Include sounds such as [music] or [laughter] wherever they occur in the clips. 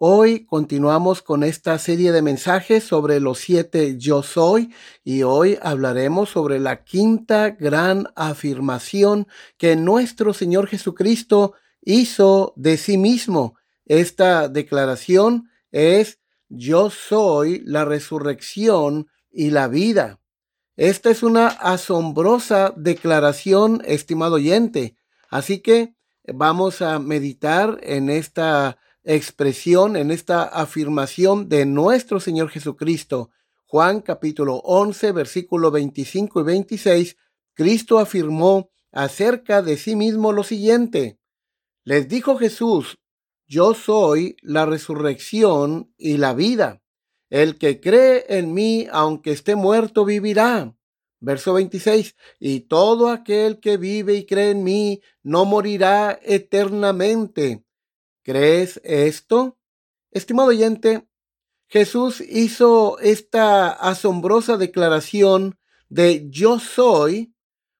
Hoy continuamos con esta serie de mensajes sobre los siete yo soy y hoy hablaremos sobre la quinta gran afirmación que nuestro Señor Jesucristo hizo de sí mismo. Esta declaración es yo soy la resurrección y la vida. Esta es una asombrosa declaración, estimado oyente. Así que vamos a meditar en esta expresión, en esta afirmación de nuestro Señor Jesucristo. Juan capítulo 11, versículo 25 y 26, Cristo afirmó acerca de sí mismo lo siguiente. Les dijo Jesús, yo soy la resurrección y la vida. El que cree en mí, aunque esté muerto, vivirá. Verso 26. Y todo aquel que vive y cree en mí, no morirá eternamente. ¿Crees esto? Estimado oyente, Jesús hizo esta asombrosa declaración de yo soy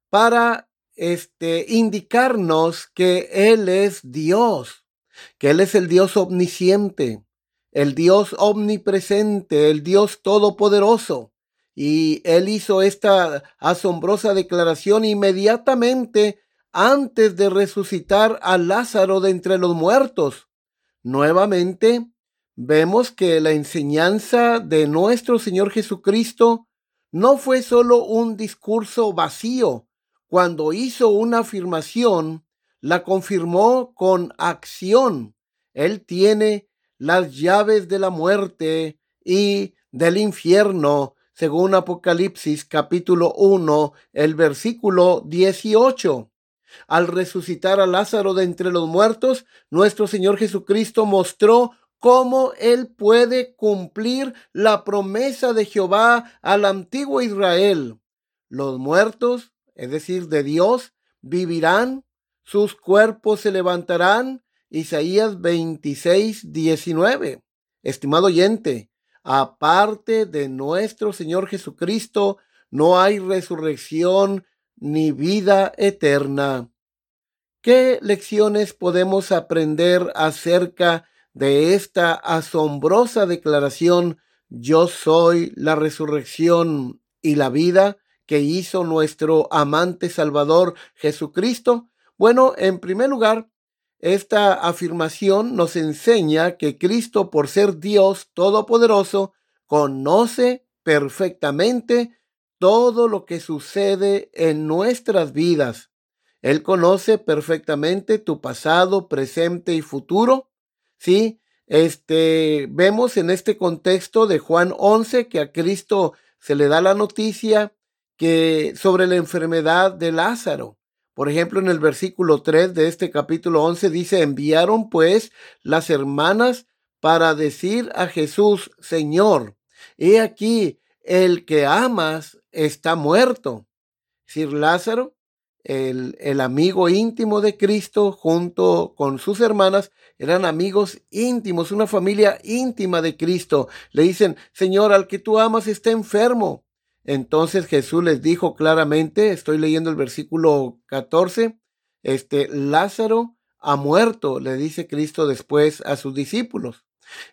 para este indicarnos que él es Dios, que él es el Dios omnisciente, el Dios omnipresente, el Dios todopoderoso. Y él hizo esta asombrosa declaración inmediatamente antes de resucitar a Lázaro de entre los muertos. Nuevamente, vemos que la enseñanza de nuestro Señor Jesucristo no fue solo un discurso vacío. Cuando hizo una afirmación, la confirmó con acción. Él tiene las llaves de la muerte y del infierno, según Apocalipsis capítulo 1, el versículo 18. Al resucitar a Lázaro de entre los muertos, nuestro Señor Jesucristo mostró cómo Él puede cumplir la promesa de Jehová al antiguo Israel. Los muertos, es decir, de Dios, vivirán, sus cuerpos se levantarán. Isaías 26, 19. Estimado oyente, aparte de nuestro Señor Jesucristo, no hay resurrección ni vida eterna. ¿Qué lecciones podemos aprender acerca de esta asombrosa declaración yo soy la resurrección y la vida que hizo nuestro amante Salvador Jesucristo? Bueno, en primer lugar, esta afirmación nos enseña que Cristo, por ser Dios Todopoderoso, conoce perfectamente todo lo que sucede en nuestras vidas. Él conoce perfectamente tu pasado, presente y futuro. Sí, este, vemos en este contexto de Juan 11 que a Cristo se le da la noticia que sobre la enfermedad de Lázaro. Por ejemplo, en el versículo 3 de este capítulo 11 dice, enviaron pues las hermanas para decir a Jesús, Señor, he aquí, el que amas está muerto. Sir Lázaro, el, el, amigo íntimo de Cristo, junto con sus hermanas, eran amigos íntimos, una familia íntima de Cristo. Le dicen, Señor, al que tú amas está enfermo. Entonces Jesús les dijo claramente, estoy leyendo el versículo 14, este Lázaro ha muerto, le dice Cristo después a sus discípulos.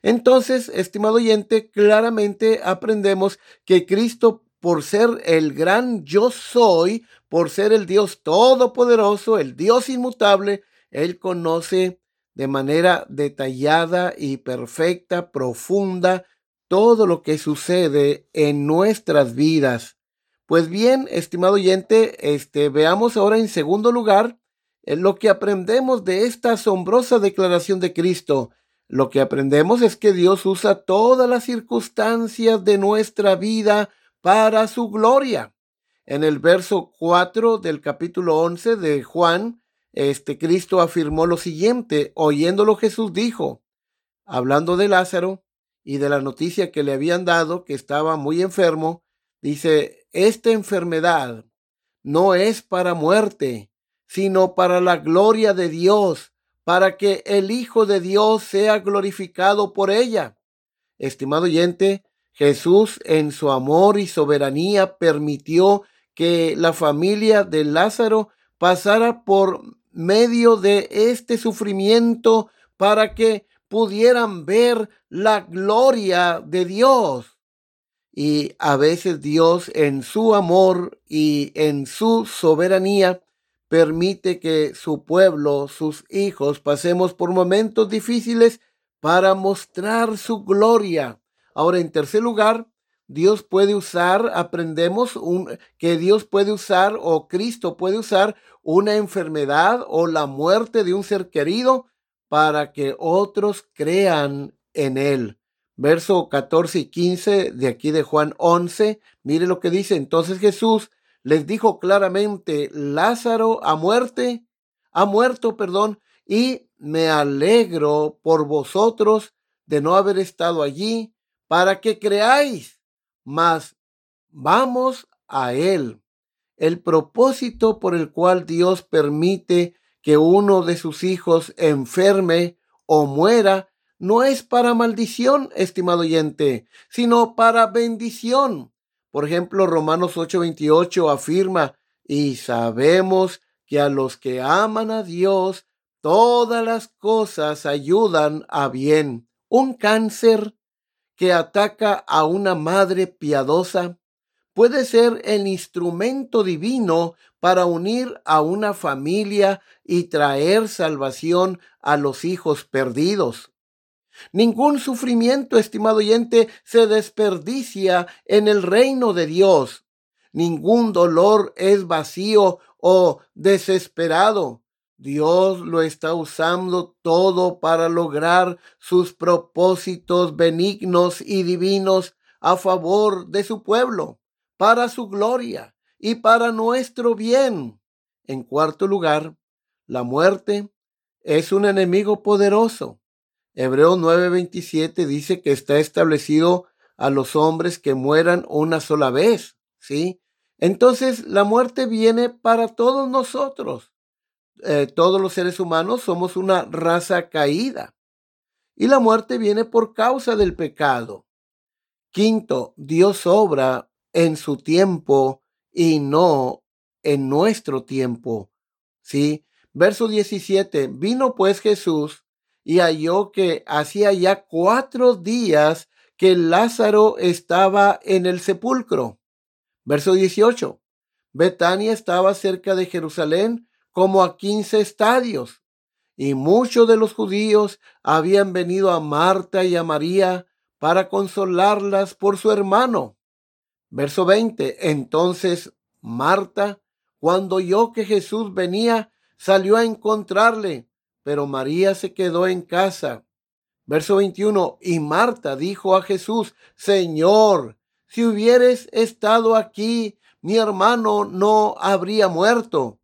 Entonces, estimado oyente, claramente aprendemos que Cristo por ser el gran yo soy, por ser el Dios todopoderoso, el Dios inmutable, Él conoce de manera detallada y perfecta, profunda, todo lo que sucede en nuestras vidas. Pues bien, estimado oyente, este, veamos ahora en segundo lugar lo que aprendemos de esta asombrosa declaración de Cristo. Lo que aprendemos es que Dios usa todas las circunstancias de nuestra vida para su gloria. En el verso 4 del capítulo 11 de Juan, este Cristo afirmó lo siguiente, oyéndolo Jesús dijo, hablando de Lázaro y de la noticia que le habían dado que estaba muy enfermo, dice, esta enfermedad no es para muerte, sino para la gloria de Dios, para que el Hijo de Dios sea glorificado por ella. Estimado oyente, Jesús en su amor y soberanía permitió que la familia de Lázaro pasara por medio de este sufrimiento para que pudieran ver la gloria de Dios. Y a veces Dios en su amor y en su soberanía permite que su pueblo, sus hijos, pasemos por momentos difíciles para mostrar su gloria. Ahora, en tercer lugar, Dios puede usar, aprendemos que Dios puede usar o Cristo puede usar una enfermedad o la muerte de un ser querido para que otros crean en él. Verso 14 y 15 de aquí de Juan 11, mire lo que dice. Entonces Jesús les dijo claramente, Lázaro ha muerte, ha muerto, perdón, y me alegro por vosotros de no haber estado allí para que creáis mas vamos a Él. El propósito por el cual Dios permite que uno de sus hijos enferme o muera no es para maldición, estimado oyente, sino para bendición. Por ejemplo, Romanos 8:28 afirma, y sabemos que a los que aman a Dios, todas las cosas ayudan a bien. Un cáncer, que ataca a una madre piadosa puede ser el instrumento divino para unir a una familia y traer salvación a los hijos perdidos. Ningún sufrimiento, estimado oyente, se desperdicia en el reino de Dios. Ningún dolor es vacío o desesperado. Dios lo está usando todo para lograr sus propósitos benignos y divinos a favor de su pueblo, para su gloria y para nuestro bien. En cuarto lugar, la muerte es un enemigo poderoso. Hebreo 9:27 dice que está establecido a los hombres que mueran una sola vez, ¿sí? Entonces la muerte viene para todos nosotros. Eh, todos los seres humanos somos una raza caída. Y la muerte viene por causa del pecado. Quinto, Dios obra en su tiempo y no en nuestro tiempo. ¿Sí? Verso 17. Vino pues Jesús y halló que hacía ya cuatro días que Lázaro estaba en el sepulcro. Verso 18. Betania estaba cerca de Jerusalén como a quince estadios. Y muchos de los judíos habían venido a Marta y a María para consolarlas por su hermano. Verso 20. Entonces Marta, cuando oyó que Jesús venía, salió a encontrarle, pero María se quedó en casa. Verso 21. Y Marta dijo a Jesús, Señor, si hubieres estado aquí, mi hermano no habría muerto.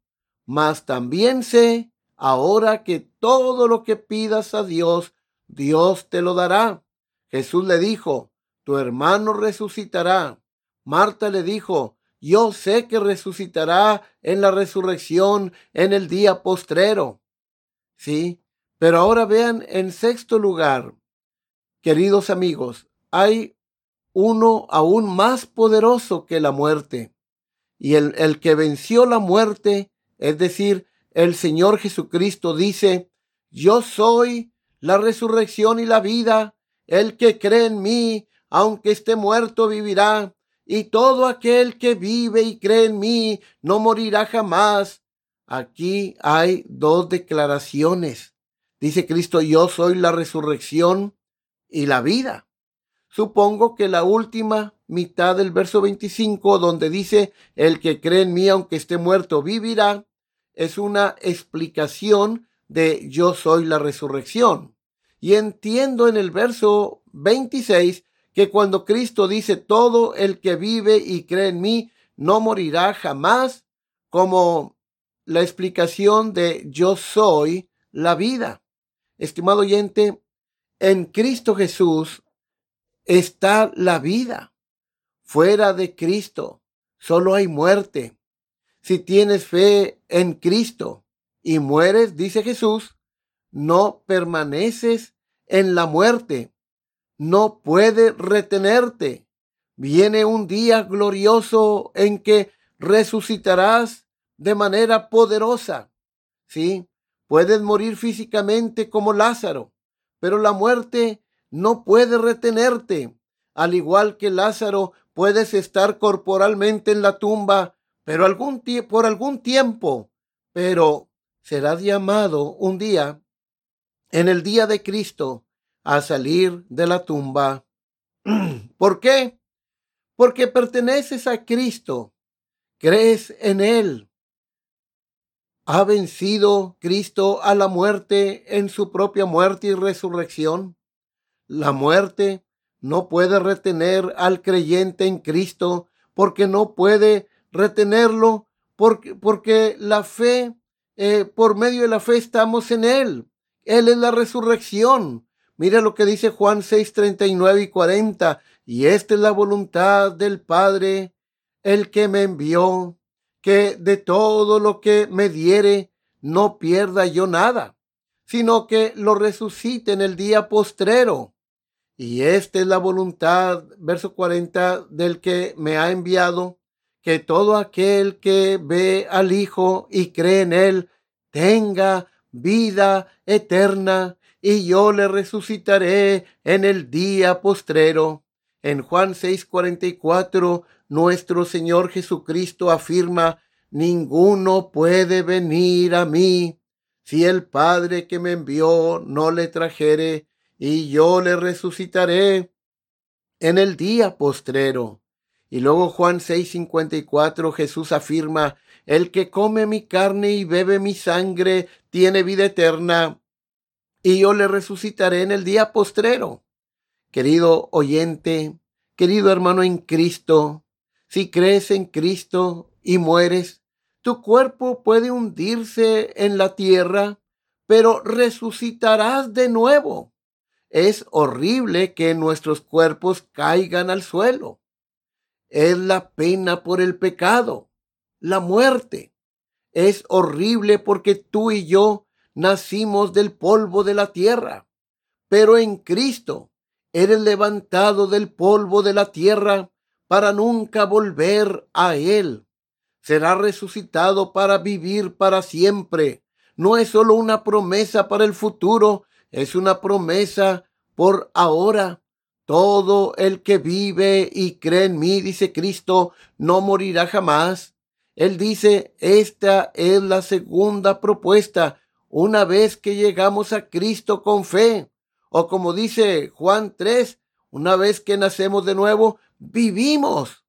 Mas también sé ahora que todo lo que pidas a Dios, Dios te lo dará. Jesús le dijo, tu hermano resucitará. Marta le dijo, yo sé que resucitará en la resurrección en el día postrero. Sí, pero ahora vean en sexto lugar, queridos amigos, hay uno aún más poderoso que la muerte. Y el, el que venció la muerte es decir, el Señor Jesucristo dice, yo soy la resurrección y la vida. El que cree en mí, aunque esté muerto, vivirá. Y todo aquel que vive y cree en mí, no morirá jamás. Aquí hay dos declaraciones. Dice Cristo, yo soy la resurrección y la vida. Supongo que la última mitad del verso 25, donde dice, el que cree en mí, aunque esté muerto, vivirá, es una explicación de yo soy la resurrección. Y entiendo en el verso 26 que cuando Cristo dice, todo el que vive y cree en mí no morirá jamás, como la explicación de yo soy la vida. Estimado oyente, en Cristo Jesús está la vida. Fuera de Cristo solo hay muerte. Si tienes fe en Cristo y mueres, dice Jesús, no permaneces en la muerte. No puede retenerte. Viene un día glorioso en que resucitarás de manera poderosa. Sí, puedes morir físicamente como Lázaro, pero la muerte no puede retenerte. Al igual que Lázaro, puedes estar corporalmente en la tumba, pero algún por algún tiempo, pero serás llamado un día, en el día de Cristo, a salir de la tumba. [clears throat] ¿Por qué? Porque perteneces a Cristo, crees en Él. ¿Ha vencido Cristo a la muerte en su propia muerte y resurrección? La muerte no puede retener al creyente en Cristo porque no puede retenerlo porque, porque la fe, eh, por medio de la fe estamos en Él. Él es la resurrección. Mira lo que dice Juan 6, 39 y 40. Y esta es la voluntad del Padre, el que me envió, que de todo lo que me diere no pierda yo nada, sino que lo resucite en el día postrero. Y esta es la voluntad, verso 40, del que me ha enviado, que todo aquel que ve al Hijo y cree en Él tenga vida eterna, y yo le resucitaré en el día postrero. En Juan 6:44, nuestro Señor Jesucristo afirma, ninguno puede venir a mí si el Padre que me envió no le trajere y yo le resucitaré en el día postrero. Y luego Juan 6:54 Jesús afirma, el que come mi carne y bebe mi sangre tiene vida eterna, y yo le resucitaré en el día postrero. Querido oyente, querido hermano en Cristo, si crees en Cristo y mueres, tu cuerpo puede hundirse en la tierra, pero resucitarás de nuevo. Es horrible que nuestros cuerpos caigan al suelo. Es la pena por el pecado, la muerte. Es horrible porque tú y yo nacimos del polvo de la tierra, pero en Cristo eres levantado del polvo de la tierra para nunca volver a Él. Será resucitado para vivir para siempre. No es solo una promesa para el futuro, es una promesa por ahora. Todo el que vive y cree en mí, dice Cristo, no morirá jamás. Él dice, esta es la segunda propuesta, una vez que llegamos a Cristo con fe. O como dice Juan 3, una vez que nacemos de nuevo, vivimos.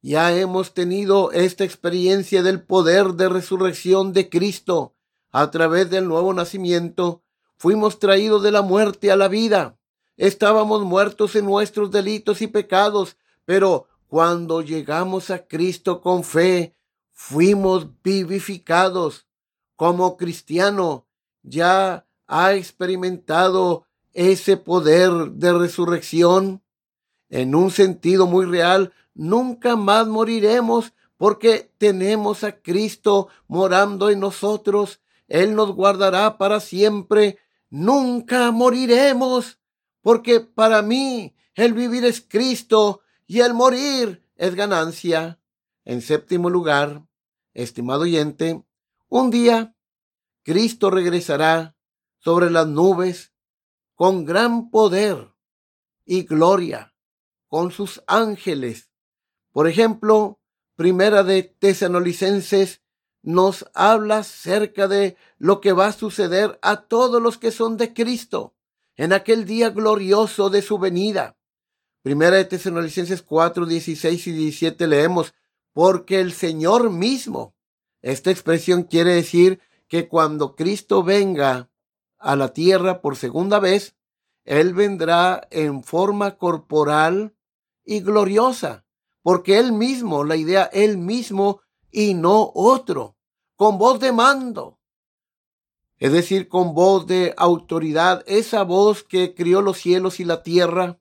Ya hemos tenido esta experiencia del poder de resurrección de Cristo a través del nuevo nacimiento fuimos traídos de la muerte a la vida. Estábamos muertos en nuestros delitos y pecados, pero cuando llegamos a Cristo con fe, fuimos vivificados. Como cristiano, ya ha experimentado ese poder de resurrección. En un sentido muy real, nunca más moriremos porque tenemos a Cristo morando en nosotros. Él nos guardará para siempre nunca moriremos, porque para mí el vivir es Cristo y el morir es ganancia. En séptimo lugar, estimado oyente, un día Cristo regresará sobre las nubes con gran poder y gloria con sus ángeles. Por ejemplo, Primera de Tesanolicenses nos habla acerca de lo que va a suceder a todos los que son de Cristo en aquel día glorioso de su venida. Primera de Tesalonicenses 4, 16 y 17 leemos, porque el Señor mismo, esta expresión quiere decir que cuando Cristo venga a la tierra por segunda vez, Él vendrá en forma corporal y gloriosa, porque Él mismo, la idea, Él mismo y no otro, con voz de mando, es decir, con voz de autoridad, esa voz que crió los cielos y la tierra,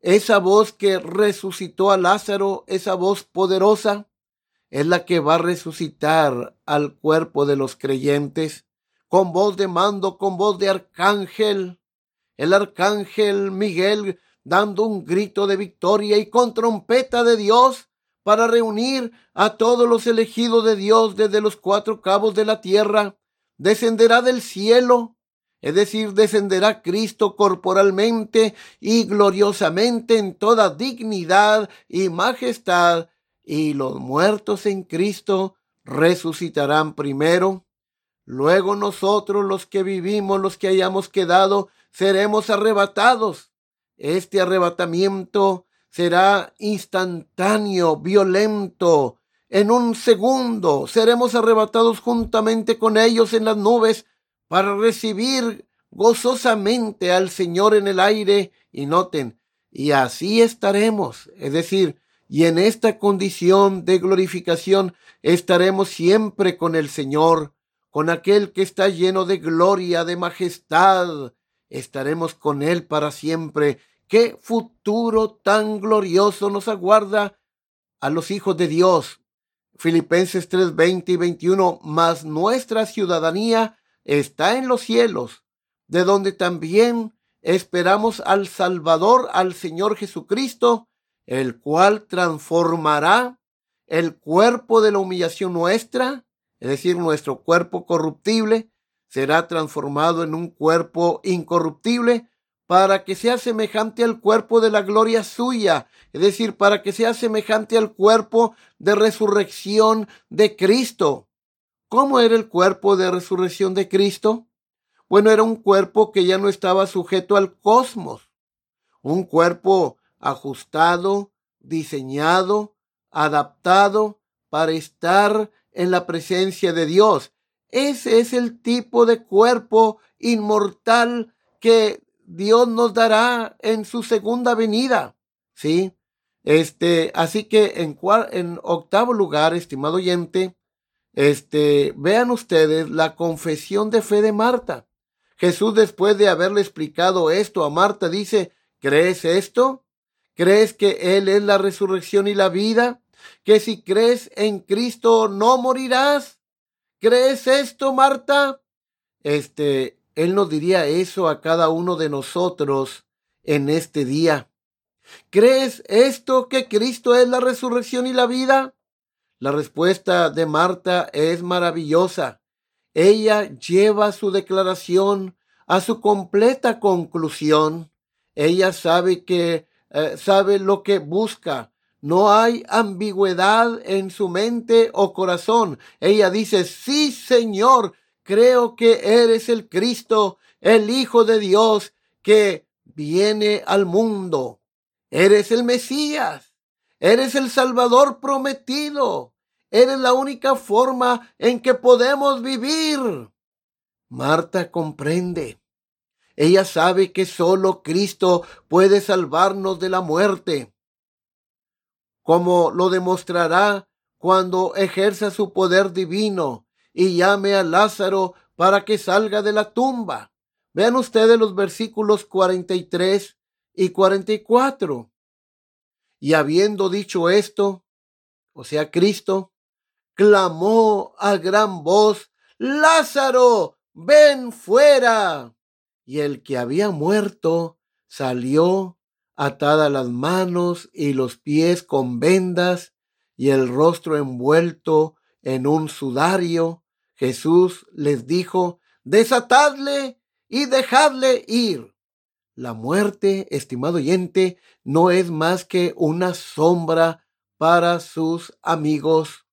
esa voz que resucitó a Lázaro, esa voz poderosa, es la que va a resucitar al cuerpo de los creyentes con voz de mando, con voz de arcángel. El arcángel Miguel dando un grito de victoria y con trompeta de Dios para reunir a todos los elegidos de Dios desde los cuatro cabos de la tierra. Descenderá del cielo, es decir, descenderá Cristo corporalmente y gloriosamente en toda dignidad y majestad y los muertos en Cristo resucitarán primero. Luego nosotros los que vivimos, los que hayamos quedado, seremos arrebatados. Este arrebatamiento será instantáneo, violento. En un segundo seremos arrebatados juntamente con ellos en las nubes para recibir gozosamente al Señor en el aire. Y noten, y así estaremos, es decir, y en esta condición de glorificación estaremos siempre con el Señor, con aquel que está lleno de gloria, de majestad. Estaremos con Él para siempre. Qué futuro tan glorioso nos aguarda a los hijos de Dios. Filipenses 3, 20 y 21, mas nuestra ciudadanía está en los cielos, de donde también esperamos al Salvador, al Señor Jesucristo, el cual transformará el cuerpo de la humillación nuestra, es decir, nuestro cuerpo corruptible, será transformado en un cuerpo incorruptible para que sea semejante al cuerpo de la gloria suya, es decir, para que sea semejante al cuerpo de resurrección de Cristo. ¿Cómo era el cuerpo de resurrección de Cristo? Bueno, era un cuerpo que ya no estaba sujeto al cosmos, un cuerpo ajustado, diseñado, adaptado para estar en la presencia de Dios. Ese es el tipo de cuerpo inmortal que Dios nos dará en su segunda venida. ¿Sí? Este, así que en, en octavo lugar, estimado oyente, este, vean ustedes la confesión de fe de Marta. Jesús, después de haberle explicado esto a Marta, dice, ¿crees esto? ¿Crees que Él es la resurrección y la vida? ¿Que si crees en Cristo no morirás? ¿Crees esto, Marta? Este, Él nos diría eso a cada uno de nosotros en este día. ¿Crees esto que Cristo es la resurrección y la vida? La respuesta de Marta es maravillosa. Ella lleva su declaración a su completa conclusión. Ella sabe que eh, sabe lo que busca. No hay ambigüedad en su mente o corazón. Ella dice, sí, Señor, creo que eres el Cristo, el Hijo de Dios que viene al mundo. Eres el Mesías. Eres el Salvador prometido. Eres la única forma en que podemos vivir. Marta comprende. Ella sabe que solo Cristo puede salvarnos de la muerte, como lo demostrará cuando ejerza su poder divino y llame a Lázaro para que salga de la tumba. Vean ustedes los versículos 43 y 44. Y habiendo dicho esto, o sea, Cristo, clamó a gran voz, Lázaro, ven fuera y el que había muerto salió atada las manos y los pies con vendas y el rostro envuelto en un sudario. Jesús les dijo, desatadle y dejadle ir. La muerte, estimado oyente, no es más que una sombra para sus amigos.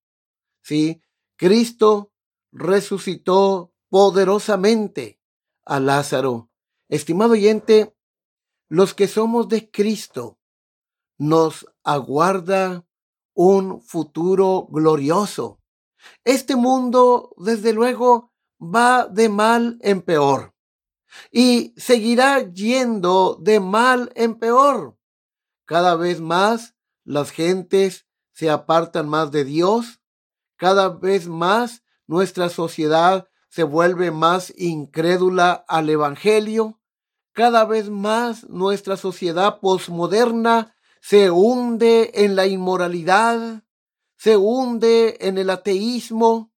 Sí, Cristo resucitó poderosamente a Lázaro. Estimado oyente, los que somos de Cristo, nos aguarda un futuro glorioso. Este mundo, desde luego, va de mal en peor y seguirá yendo de mal en peor. Cada vez más las gentes se apartan más de Dios, cada vez más nuestra sociedad se vuelve más incrédula al Evangelio, cada vez más nuestra sociedad posmoderna se hunde en la inmoralidad, se hunde en el ateísmo,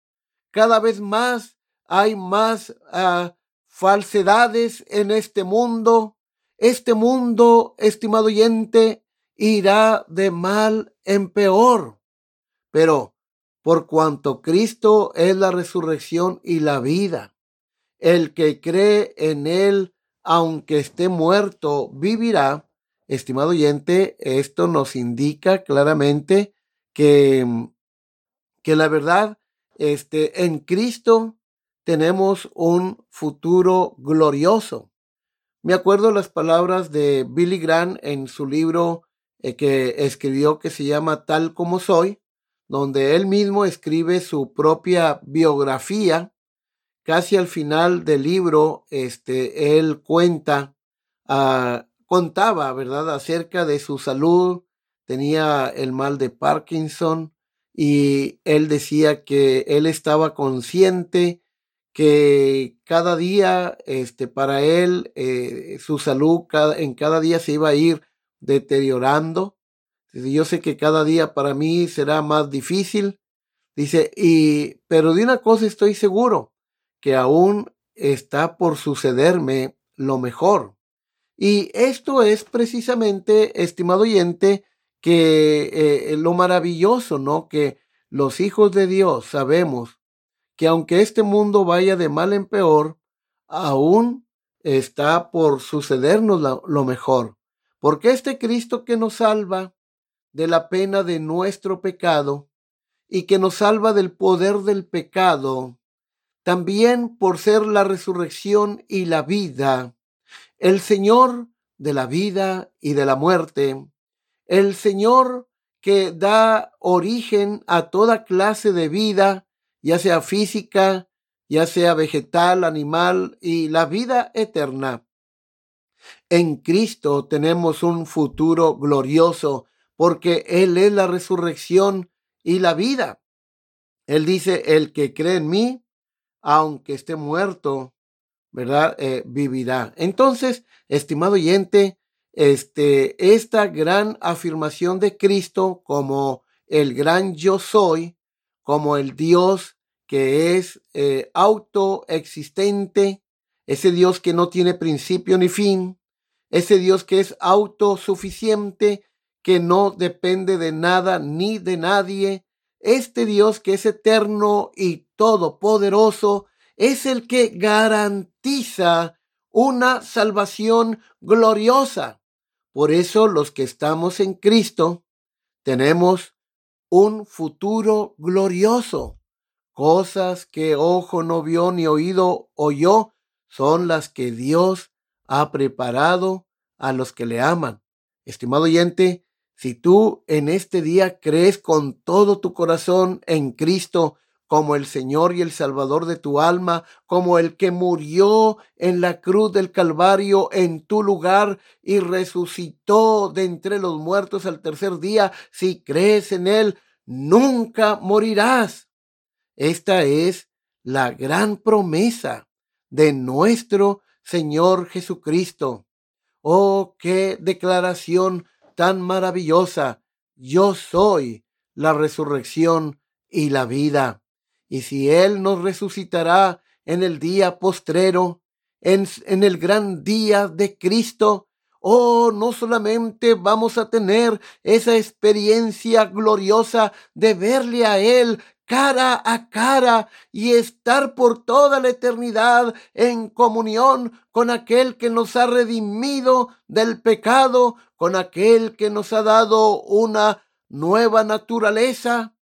cada vez más hay más uh, falsedades en este mundo. Este mundo, estimado oyente, irá de mal en peor. Pero por cuanto Cristo es la resurrección y la vida, el que cree en él, aunque esté muerto, vivirá. Estimado oyente, esto nos indica claramente que, que la verdad, este, en Cristo tenemos un futuro glorioso. Me acuerdo las palabras de Billy Graham en su libro eh, que escribió que se llama Tal como soy, donde él mismo escribe su propia biografía. Casi al final del libro, este, él cuenta, uh, contaba, ¿verdad?, acerca de su salud. Tenía el mal de Parkinson y él decía que él estaba consciente que cada día, este, para él, eh, su salud en cada día se iba a ir deteriorando. yo sé que cada día para mí será más difícil. Dice, y, pero de una cosa estoy seguro, que aún está por sucederme lo mejor. Y esto es precisamente, estimado oyente, que eh, lo maravilloso, ¿no? Que los hijos de Dios sabemos que aunque este mundo vaya de mal en peor, aún está por sucedernos lo mejor. Porque este Cristo que nos salva de la pena de nuestro pecado y que nos salva del poder del pecado, también por ser la resurrección y la vida, el Señor de la vida y de la muerte, el Señor que da origen a toda clase de vida ya sea física, ya sea vegetal, animal y la vida eterna. En Cristo tenemos un futuro glorioso porque Él es la resurrección y la vida. Él dice, el que cree en mí, aunque esté muerto, ¿verdad? Eh, vivirá. Entonces, estimado oyente, este, esta gran afirmación de Cristo como el gran yo soy, como el Dios que es eh, autoexistente, ese Dios que no tiene principio ni fin, ese Dios que es autosuficiente, que no depende de nada ni de nadie, este Dios que es eterno y todopoderoso, es el que garantiza una salvación gloriosa. Por eso los que estamos en Cristo tenemos un futuro glorioso. Cosas que ojo no vio ni oído oyó son las que Dios ha preparado a los que le aman. Estimado oyente, si tú en este día crees con todo tu corazón en Cristo como el Señor y el Salvador de tu alma, como el que murió en la cruz del Calvario en tu lugar y resucitó de entre los muertos al tercer día, si crees en Él, nunca morirás. Esta es la gran promesa de nuestro Señor Jesucristo. Oh, qué declaración tan maravillosa. Yo soy la resurrección y la vida. Y si Él nos resucitará en el día postrero, en, el gran día de Cristo, Oh, no solamente vamos a tener esa experiencia gloriosa de verle a Él cara a cara y estar por toda la eternidad en comunión con aquel que nos ha redimido del pecado, con aquel que nos ha dado una nueva naturaleza,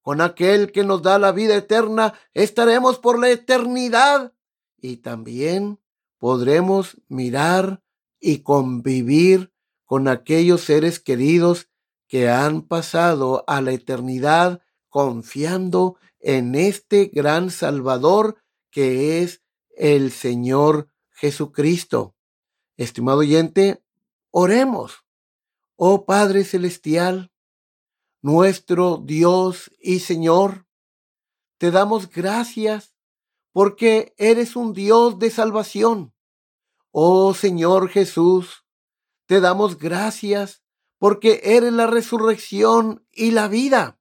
con aquel que nos da la vida eterna, estaremos por la eternidad y también podremos mirar y convivir con aquellos seres queridos que han pasado a la eternidad confiando en este gran Salvador que es el Señor Jesucristo. Estimado oyente, oremos. Oh Padre Celestial, nuestro Dios y Señor, te damos gracias porque eres un Dios de salvación. Oh Señor Jesús, te damos gracias porque eres la resurrección y la vida.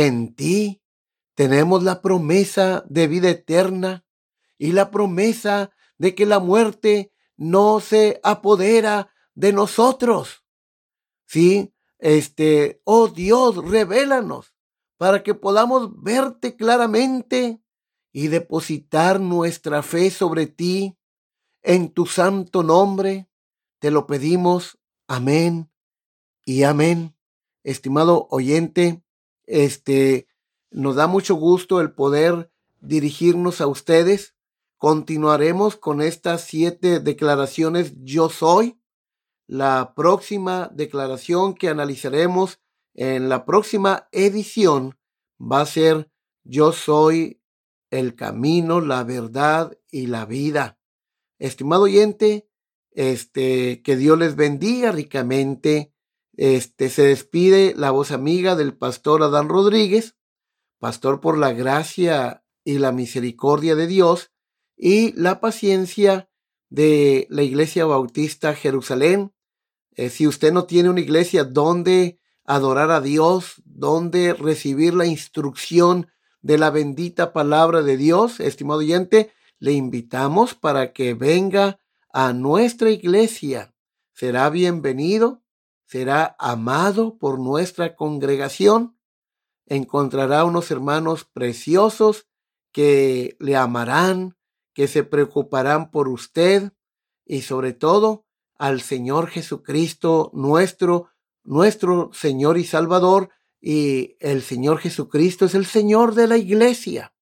En ti tenemos la promesa de vida eterna y la promesa de que la muerte no se apodera de nosotros. Sí, este, oh Dios, revélanos para que podamos verte claramente y depositar nuestra fe sobre ti en tu santo nombre. Te lo pedimos. Amén y amén. Estimado oyente, este, nos da mucho gusto el poder dirigirnos a ustedes. Continuaremos con estas siete declaraciones yo soy. La próxima declaración que analizaremos en la próxima edición va a ser yo soy el camino, la verdad y la vida. Estimado oyente, este, que Dios les bendiga ricamente este, se despide la voz amiga del pastor Adán Rodríguez, pastor por la gracia y la misericordia de Dios y la paciencia de la Iglesia Bautista Jerusalén. Eh, si usted no tiene una iglesia donde adorar a Dios, donde recibir la instrucción de la bendita palabra de Dios, estimado oyente, le invitamos para que venga a nuestra iglesia. Será bienvenido será amado por nuestra congregación, encontrará unos hermanos preciosos que le amarán, que se preocuparán por usted y sobre todo al Señor Jesucristo, nuestro, nuestro Señor y Salvador, y el Señor Jesucristo es el Señor de la iglesia.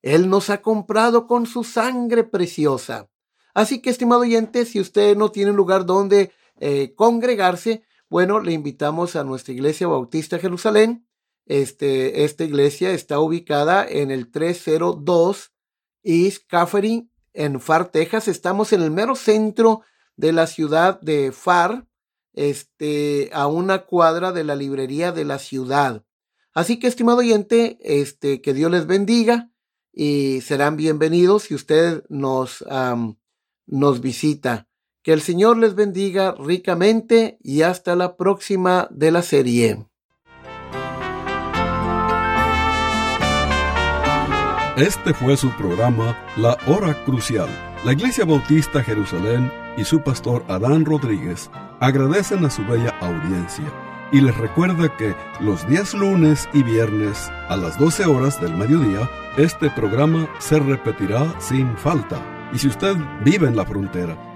Él nos ha comprado con su sangre preciosa. Así que, estimado oyente, si usted no tiene lugar donde eh, congregarse, bueno, le invitamos a nuestra iglesia bautista Jerusalén. Este, esta iglesia está ubicada en el 302 East Caffery en Far, Texas. Estamos en el mero centro de la ciudad de Far, este, a una cuadra de la librería de la ciudad. Así que, estimado oyente, este, que Dios les bendiga y serán bienvenidos si usted nos, nos visita. Que el Señor les bendiga ricamente y hasta la próxima de la serie. Este fue su programa La Hora Crucial. La Iglesia Bautista Jerusalén y su pastor Adán Rodríguez agradecen a su bella audiencia y les recuerda que los días lunes y viernes a las 12 horas del mediodía este programa se repetirá sin falta. Y si usted vive en la frontera,